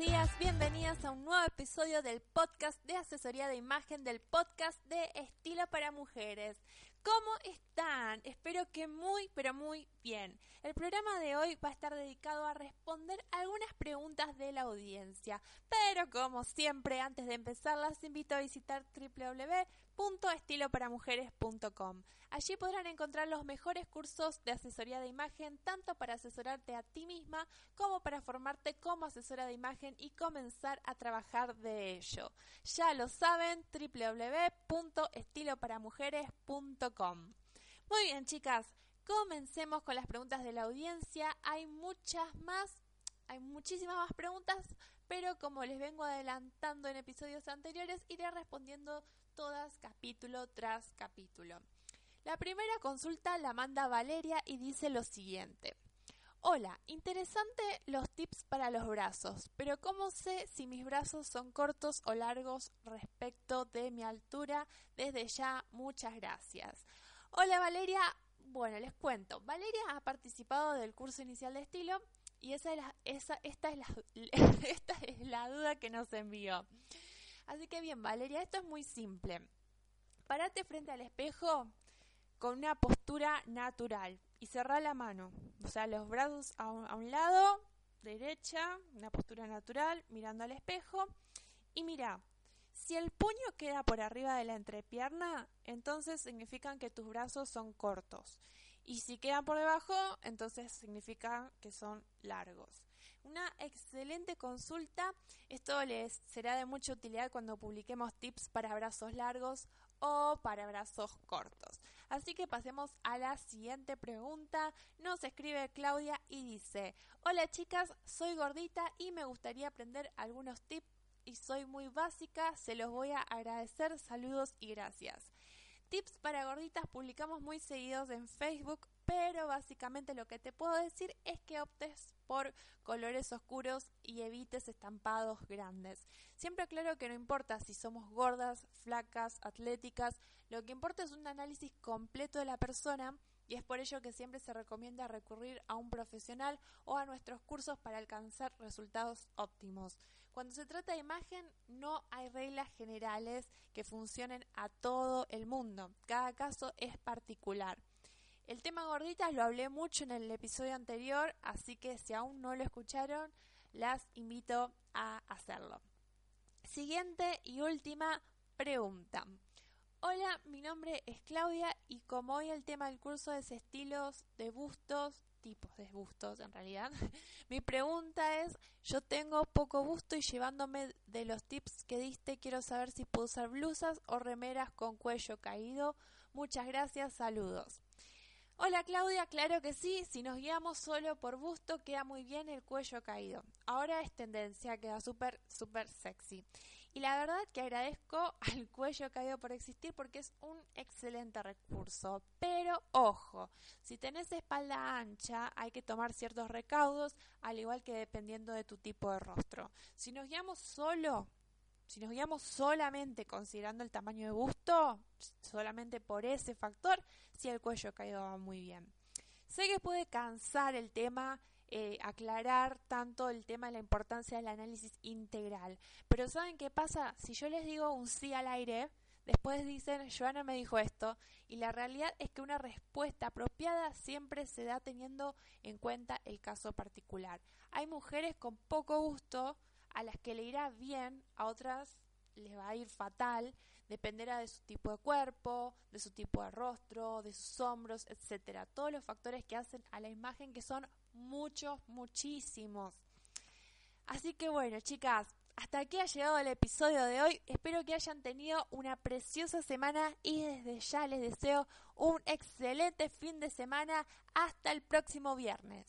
días, bienvenidas a un nuevo episodio del podcast de asesoría de imagen del podcast de Estilo para Mujeres. ¿Cómo están? Espero que muy, pero muy bien. El programa de hoy va a estar dedicado a responder algunas preguntas de la audiencia. Pero como siempre, antes de empezar, las invito a visitar www.estiloparamujeres.com. Allí podrán encontrar los mejores cursos de asesoría de imagen, tanto para asesorarte a ti misma como para formarte como asesora de imagen y comenzar a trabajar de ello. Ya lo saben, www.estiloparamujeres.com. Muy bien, chicas, comencemos con las preguntas de la audiencia. Hay muchas más, hay muchísimas más preguntas, pero como les vengo adelantando en episodios anteriores, iré respondiendo todas capítulo tras capítulo. La primera consulta la manda Valeria y dice lo siguiente. Hola, interesante los tips para los brazos, pero ¿cómo sé si mis brazos son cortos o largos respecto de mi altura? Desde ya, muchas gracias. Hola Valeria, bueno, les cuento. Valeria ha participado del curso inicial de estilo y esa es la, esta es la duda que nos envió. Así que bien, Valeria, esto es muy simple. Parate frente al espejo con una postura natural y cerrar la mano. O sea, los brazos a un, lado, derecha, una postura natural, mirando al espejo. Y mira, si el puño queda por arriba de la entrepierna, entonces significan que tus brazos son cortos. Y si quedan por debajo, entonces significa que son largos. Una excelente consulta. Esto les será de mucha utilidad cuando publiquemos tips para brazos largos o para brazos cortos. Así que pasemos a la siguiente pregunta. Nos escribe Claudia y dice, hola chicas, soy gordita y me gustaría aprender algunos tips y soy muy básica, se los voy a agradecer, saludos y gracias. Tips para gorditas publicamos muy seguidos en Facebook, pero básicamente lo que te puedo decir es que optes por colores oscuros y evites estampados grandes. Siempre aclaro que no importa si somos gordas, flacas, atléticas, lo que importa es un análisis completo de la persona y es por ello que siempre se recomienda recurrir a un profesional o a nuestros cursos para alcanzar resultados óptimos. Cuando se trata de imagen no hay reglas generales que funcionen a todo el mundo, cada caso es particular. El tema gorditas lo hablé mucho en el episodio anterior, así que si aún no lo escucharon, las invito a hacerlo. Siguiente y última pregunta. Hola, mi nombre es Claudia y como hoy el tema del curso es estilos de bustos, tipos de bustos en realidad, mi pregunta es, yo tengo poco busto y llevándome de los tips que diste quiero saber si puedo usar blusas o remeras con cuello caído. Muchas gracias, saludos. Hola Claudia, claro que sí, si nos guiamos solo por busto queda muy bien el cuello caído. Ahora es tendencia, queda súper, súper sexy. Y la verdad que agradezco al cuello caído por existir porque es un excelente recurso. Pero ojo, si tenés espalda ancha hay que tomar ciertos recaudos, al igual que dependiendo de tu tipo de rostro. Si nos guiamos solo si nos guiamos solamente considerando el tamaño de busto, solamente por ese factor, si el cuello caído va muy bien. Sé que puede cansar el tema, eh, aclarar tanto el tema de la importancia del análisis integral, pero ¿saben qué pasa? Si yo les digo un sí al aire, después dicen, Joana me dijo esto, y la realidad es que una respuesta apropiada siempre se da teniendo en cuenta el caso particular. Hay mujeres con poco gusto, a las que le irá bien, a otras les va a ir fatal, dependerá de su tipo de cuerpo, de su tipo de rostro, de sus hombros, etcétera. Todos los factores que hacen a la imagen que son muchos, muchísimos. Así que bueno, chicas, hasta aquí ha llegado el episodio de hoy. Espero que hayan tenido una preciosa semana y desde ya les deseo un excelente fin de semana. Hasta el próximo viernes.